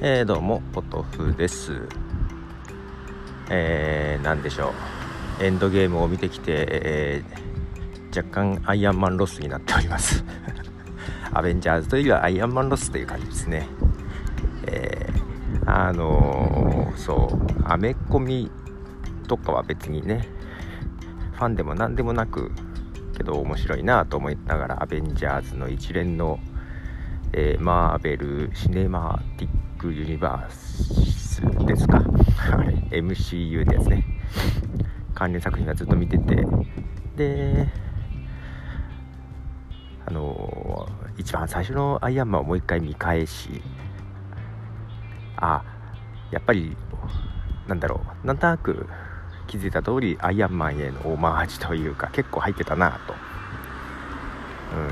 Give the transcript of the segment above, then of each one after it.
えー、どうもポトフです。えー、何でしょう。エンドゲームを見てきて、えー、若干アイアンマンロスになっております。アベンジャーズというよりはアイアンマンロスという感じですね。えー、あの、そうアメコミとかは別にねファンでも何でもなくけど面白いなと思いながらアベンジャーズの一連の、えー、マーベル・シネマティック・ユニバースですか？MCU ってやつね。関連作品はずっと見てて。であのー、一番最初のアイアンマンをもう一回見返し。あやっぱりなんだろう。なんとなく気づいた通りアイアンマンへのオマージュというか結構入ってたなと、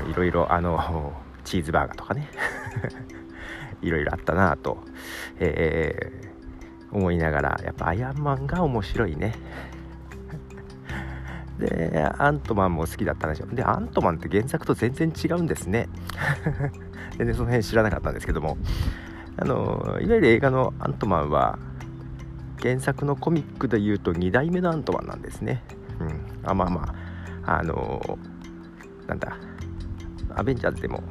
うん、いろいろあのチーズバーガーとかね。いろいろあったなと、えー、思いながらやっぱアイアンマンが面白いね。でアントマンも好きだったんでしょでアントマンって原作と全然違うんですね。全然その辺知らなかったんですけども。あのいわゆる映画のアントマンは原作のコミックでいうと2代目のアントマンなんですね、うん、あまあまああのなんだアベンジャーズでも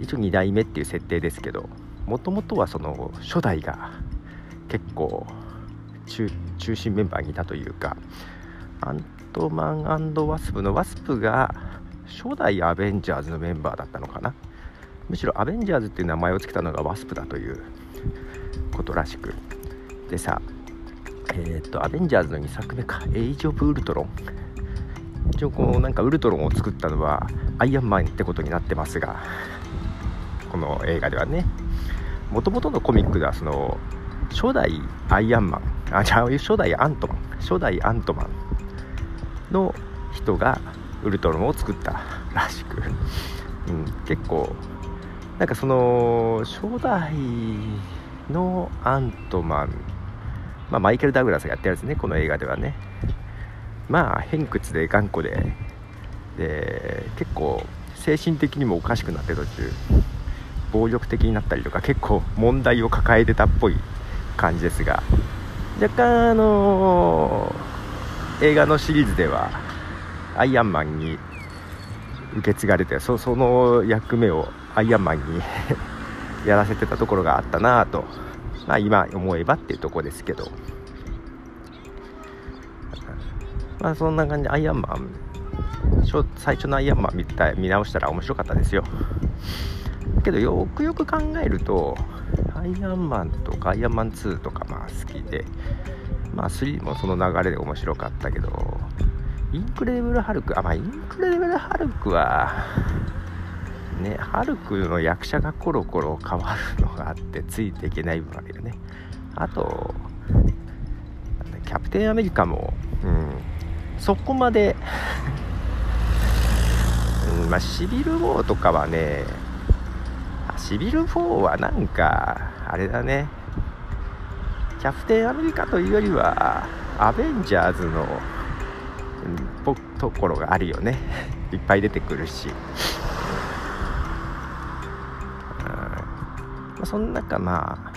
一応2代目っていう設定ですけどもともとはその初代が結構中心メンバーにいたというかアントマンワスプのワスプが初代アベンジャーズのメンバーだったのかな。むしろアベンジャーズっていう名前を付けたのがワスプだということらしく。でさえっ、とアベンジャーズの2作目か。エイジ・オブ・ウルトロン。一応こうなんかウルトロンを作ったのはアイアンマンってことになってますがこの映画ではね。もともとのコミックではその初代アイアンマン。あじゃあ初代アントマン。初代アントマンの人がウルトロンを作ったらしく、うん、結構なんかその初代のアントマン、まあ、マイケル・ダグラスがやってるやつねこの映画ではね。まあ偏屈で頑固で。で結構精神的にもおかしくなって途中。暴力的になったりとか結構問題を抱えてたっぽい感じですが若干あのー、映画のシリーズではアイアンマンに受け継がれてそその役目をアイアンマンに やらせてたところがあったなと、まあ、今思えばっていうとこですけど、まあ、そんな感じでアイアンマン最初のアイアンマン見た見直したら面白かったですよ。けどよくよく考えるとアイアンマンとかアイアンマン2とかまあ好きでまあ3もその流れで面白かったけどインクレディブル・ハルクあまあインクレディブル・ハルクはねハルクの役者がコロコロ変わるのがあってついていけない部分あるよね。あとキャプテンアメリカも、うん、そこまでうんまあ、シビル・ウォーとかはねシビル・ウォーはなんかあれだね。キャプテンアメリカというよりはアベンジャーズのところがあるよね。いっぱい出てくるし、うん、その中まあ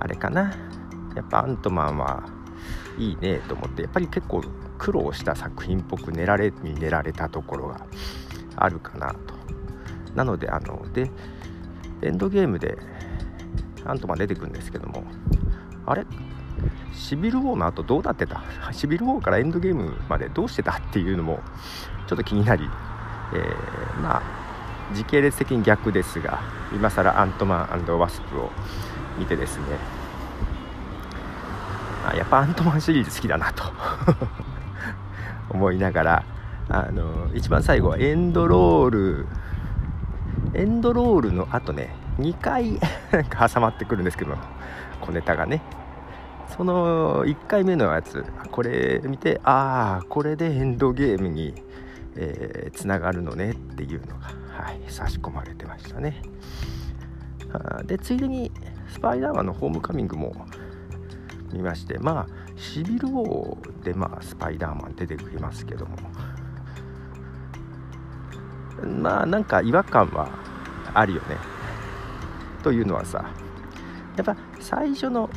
あれかな。やっぱアントマンはいいねと思ってやっぱり結構苦労した作品っぽく練られに練られたところがあるかなと。なのであのでエンドゲームでアントマン出てくるんですけどもあれ？シビル・ウォーの後どうなってた？シビル・ウォーからエンドゲームまでどうしてたっていうのもちょっと気になり、えー、まあ時系列的に逆ですが今更アントマンワスプを見てですねあやっぱアントマンシリーズ好きだなと 思いながらあの一番最後はエンドロールエンドロールの後ね2回 挟まってくるんですけど小ネタがね。その1回目のやつこれ見てああこれでエンドゲームにえー、つながるのねっていうのが、はい、差し込まれてましたね。でついでにスパイダーマンのホームカミングも見ましてまあシビル王でまあスパイダーマン出てくりますけども。まあなんか違和感はあるよね。というのはさやっぱ最初の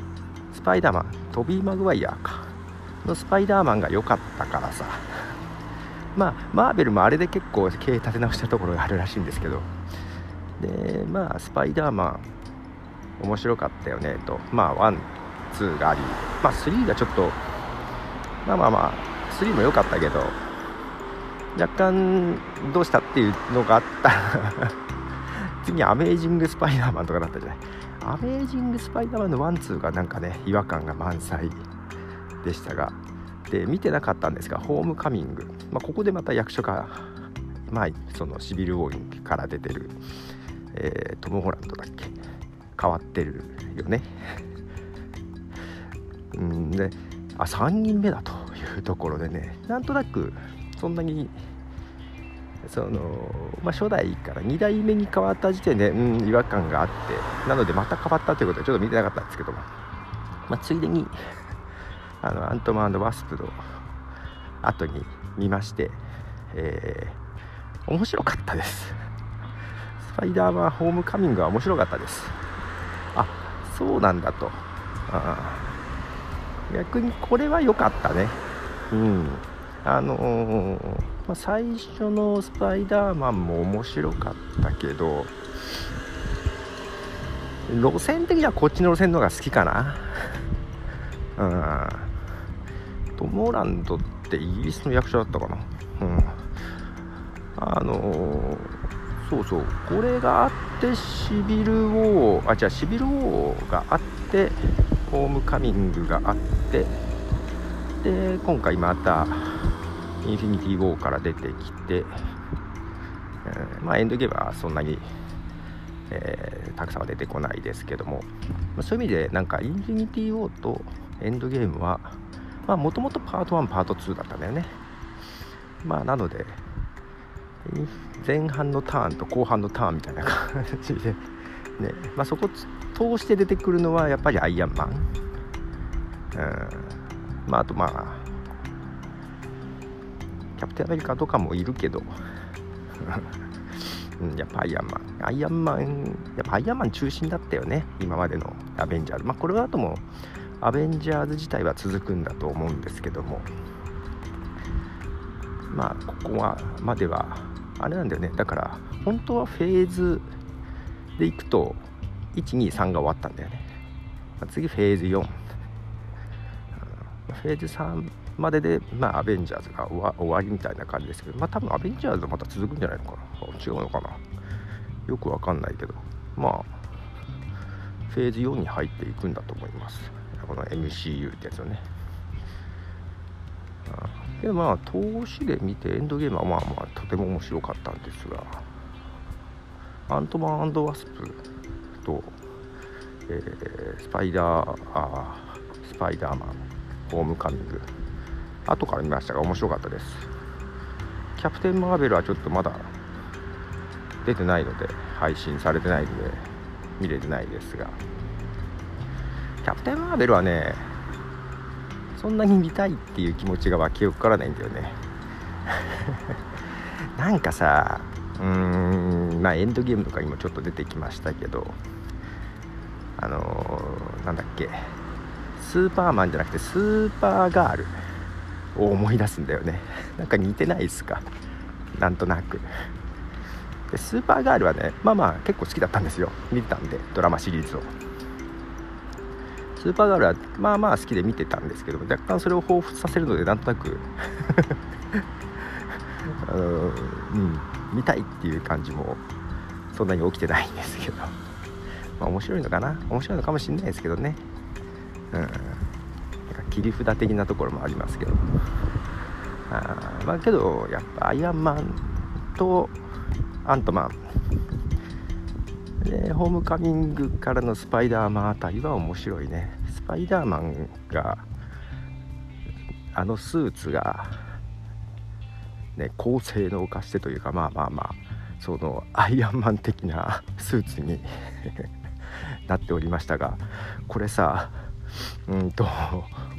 スパイダーマントビー・マグワイアかのスパイダーマンが良かったからさまあマーベルもあれで結構経営立て直したところがあるらしいんですけどでまあスパイダーマン面白かったよねとまあワンツーがありまあ3がちょっとまあまあまあ3も良かったけど若干どうしたっていうのがあった。ら 次アメージング・スパイダーマンとかだったじゃない。アメージング・スパイダーマンのワンツーがなんかね違和感が満載でしたが。で見てなかったんですがホームカミング、まあ、ここでまた役者がまあそのシビル・ウォーインから出てる、えー、トム・ホランドだっけ。変わってるよね。うんであ3人目だというところでねなんとなくそんなにその、まあ、初代から2代目に変わった時点で、うん、違和感があってなのでまた変わったということはちょっと見てなかったんですけども、まあ、ついでにあのアントマンワスプの後に見まして、えー、面白かったです。スパイダーマンホームカミングは面白かったです。あそうなんだと。あ逆にこれは良かったね。うん。あのー、まあ、最初のスパイダーマンも面白かったけど路線的にはこっちの路線の方が好きかな。うん。トム・オランドってイギリスの役者だったかな。うん。あのー、そうそう。これがあってシビル・ウォーあじゃあシビル・ウォーがあってホームカミングがあってで今回またインフィニティ・ウォーから出てきて、えー、まあエンドゲームはそんなに、えー、たくさんは出てこないですけども、まあ、そういう意味でなんかインフィニティ・ウォーとエンドゲームはもともとパート1パート2だったんだよね。まあなので前半のターンと後半のターンみたいな感じで、ねまあ、そこ通して出てくるのはやっぱりアイアンマン、うん。まあ、あとまあキャプテンアメリカとかもいるけど。うん、やっぱアイアンマン。アイアンマンやっぱアイアンマン中心だったよね。今までのアベンジャーズ。まあこれは後もアベンジャーズ自体は続くんだと思うんですけども。まあここはまではあれなんだよね。だから本当はフェーズでいくと123が終わったんだよね、ま、次フェーズ4フェーズ3までで、まあ、アベンジャーズが終わりみたいな感じですけど、まあ、多分アベンジャーズはまた続くんじゃないのかな違うのかなよくわかんないけど、まあ、フェーズ4に入っていくんだと思います。この MCU ってやつをね。けどまあ、投資で見てエンドゲームはまあまあとても面白かったんですが、アントマンワスプと、えー、スパイダーあー、スパイダーマン、ホームカミング、後から見ましたが面白かったです。キャプテン・マーベルはちょっとまだ出てないので配信されてないので見れてないですが。キャプテン・マーベルはねそんなに見たいっていう気持ちが湧き起こらないんだよね。なんかさうーんまあエンドゲームとかにもちょっと出てきましたけどあのー、なんだっけスーパーマンじゃなくてスーパーガール。を思い出すんだよね。なんか似てないですか？なんとなく。でスーパーガールはねまあまあ結構好きだったんですよ。見てたんでドラマシリーズを。スーパーガールはまあまあ好きで見てたんですけど若干それを彷彿させるのでなんとなく。あのうん見たいっていう感じもそんなに起きてないんですけど。まあ面白いのかな？面白いのかもしれないですけどね。うん。切り札的なところもありますけど。あまあけどやっぱアイアンマンとアントマン。でホームカミングからのスパイダーマンあたりは面白いね。スパイダーマンがあのスーツがね高性能化してというかまあまあまあそのアイアンマン的なスーツに なっておりましたがこれさうんと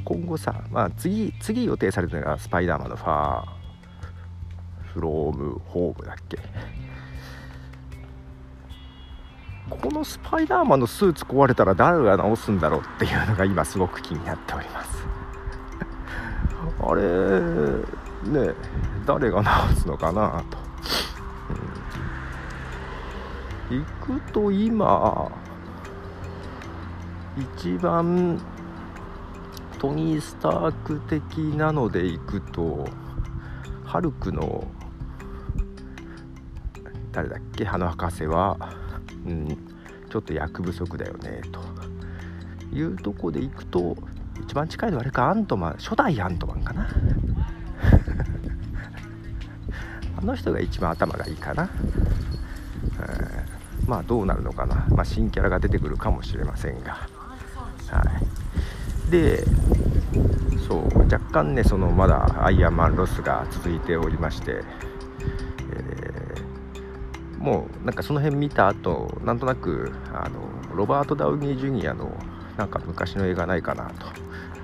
今後さ、まあ次、次予定されてるのがスパイダーマンのファーフロームホームだっけ？このスパイダーマンのスーツ壊れたら誰が直すんだろうっていうのが今すごく気になっております。あれね誰が直すのかなと、うん、行くと今一番トニー・スターク的なので行くとハルクの誰だっけ花博士は、うん、ちょっと役不足だよねというとこで行くと一番近いのはあれかアントマン初代アントマンかな。あの人が一番頭がいいかな、うん、まあどうなるのかな、まあ、新キャラが出てくるかもしれませんが。はい。でそう若干ねそのまだアイアンマンロスが続いておりまして、えー、もうなんかその辺見た後なんとなくあのロバート・ダウニー・ジュニアのなんか昔の映画ないかなと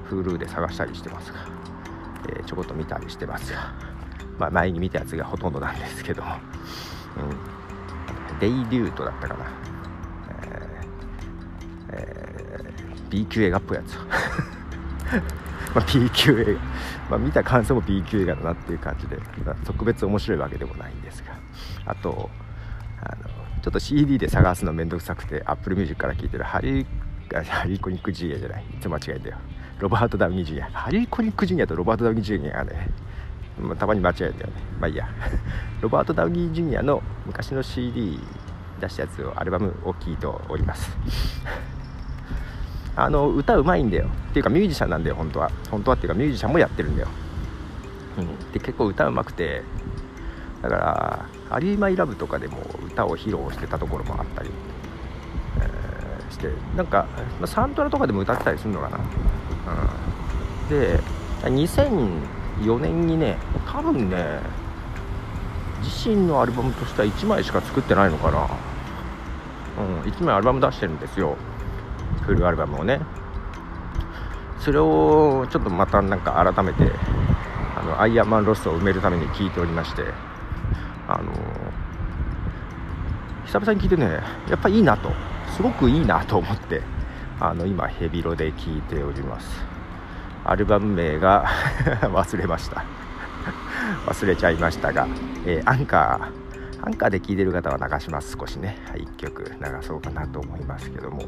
Hulu で探したりしてますが、えー、ちょこっと見たりしてますが、まあ、前に見たやつがほとんどなんですけど、うん、デイリュートだったかな、えー、B 級映画っぽいやつ。まあ、B 級映画、まあ、見た感想も B 級映画だなっていう感じで、まあ、特別面白いわけでもないんですが。あとあのちょっと CD で探すのめんどくさくて Apple Music から聴いてるハリーハリコニック・ジュニアじゃない。いつも間違えたよ。ロバート・ダウニー・ジュニア。ハリー・コニック・ジュニアとロバート・ダウニー・ジュニアがね、まあ、たまに間違えたよね。まあいいや。ロバート・ダウニー・ジュニアの昔の CD 出したやつをアルバムを聴いております。あの歌うまいんだよ。っていうかミュージシャンなんだよ本当は。本当はっていうかミュージシャンもやってるんだよ、うん、で結構歌うまくてだから「アリー・マイ・ラブ」とかでも歌を披露してたところもあったりしてなんか、まあ、サントラとかでも歌ってたりするのかな、うん、で2004年にね多分ね自身のアルバムとしては1枚しか作ってないのかな、うん、1枚アルバム出してるんですよフルアルバムをね。それをちょっとまたなんか改めてあのアイアンマンロストを埋めるために聴いておりまして。あの久々に聞いてねやっぱいいなと。すごくいいなと思ってあの今ヘビロで聴いております。アルバム名が 忘れました。忘れちゃいましたが、えー、アンカーアンカーで聴いてる方は流します少しね、1曲流そうかなと思いますけども。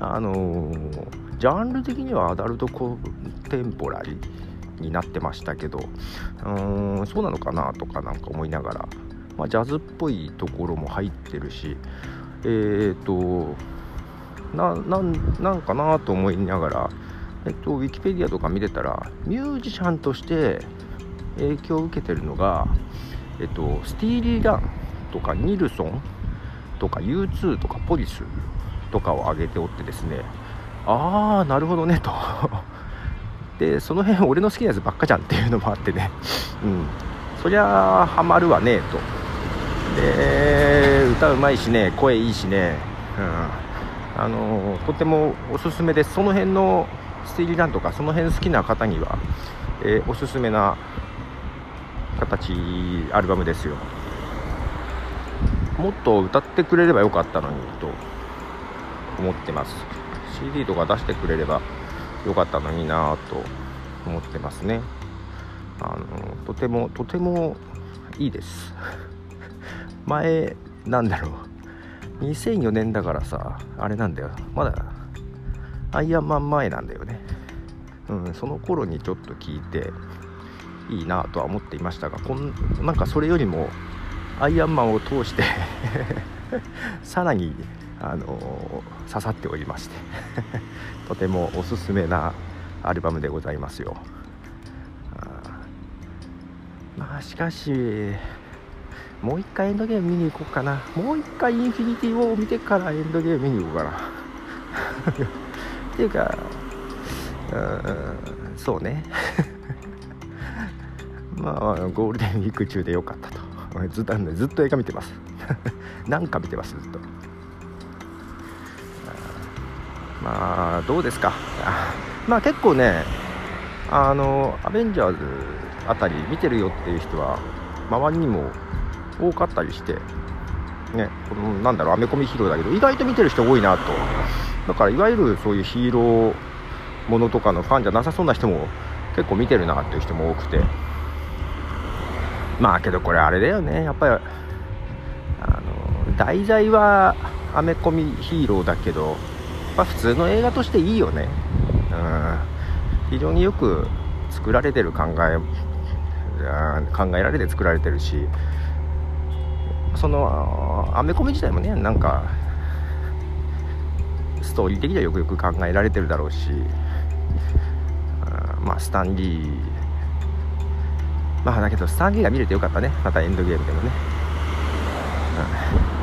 あの、ジャンル的にはアダルトコンテンポラリーになってましたけどうーんそうなのかなとかなんか思いながら、まあ、ジャズっぽいところも入ってるしえっ、とななんかなと思いながら、えっと、ウィキペディアとか見てたらミュージシャンとして影響を受けてるのが、えっと、スティーリー・ランとかニルソンとか U2 とかポリスとかを挙げておってですねああなるほどねと。でその辺俺の好きなやつばっかじゃんっていうのもあってね。うん。そりゃハマるわねと。で歌うまいしね声いいしね、うん、あのとてもおすすめです。その辺のスティーリーランとかその辺好きな方には、えー、おすすめな形アルバムですよ。もっと歌ってくれればよかったのにと。思ってます。CD とか出してくれればよかったのになぁと思ってますね。あのとてもとてもいいです。前なんだろう。2004年だからさあれなんだよ。まだアイアンマン前なんだよね。うんその頃にちょっと聞いていいなとは思っていましたがこんなんかそれよりもアイアンマンを通して さらにあの刺さっておりまして とてもおすすめなアルバムでございますよ。まあしかしもう一回エンドゲーム見に行こうかな。もう一回インフィニティを見てからエンドゲーム見に行こうかな。っていうかうんそうね。まあゴールデンウィーク中でよかったと。ずっとずっと映画見てます。なんか見てますずっと。まあどうですか？まあ結構ねあのアベンジャーズあたり見てるよっていう人は周りにも多かったりしてねこのなんだろうアメコミヒーローだけど意外と見てる人多いなと。だからいわゆるそういうヒーローものとかのファンじゃなさそうな人も結構見てるなっていう人も多くて。まあけどこれあれだよね。やっぱりあの題材はアメコミヒーローだけど、まあ、普通の映画としていいよね。うん。非常によく作られてる考え考えられて作られてるしそのアメコミ自体もねなんかストーリー的にはよくよく考えられてるだろうしまあスタンリーまあだけどスタンリーが見れてよかったね。またエンドゲームでもね、うん、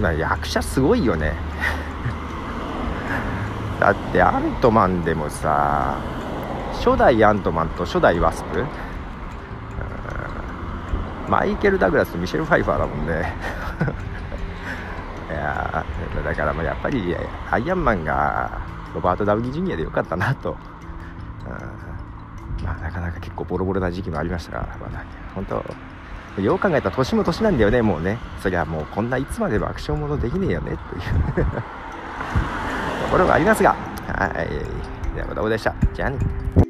まあ役者すごいよね。だってアントマンでもさ初代アントマンと初代ワスプ、マイケル・ダグラスとミシェル・ファイファーだもんね。いやだからもうやっぱりアイアンマンがロバート・ダウニー・ジュニアでよかったなと、うん、まあなかなか結構ボロボロな時期もありましたが、まあ、本当よう考えたら年も年なんだよねもうね。そりゃもうこんないつまでもアクションものできねえよねという。ところがありますが。はい。ではまたおでした。じゃあね。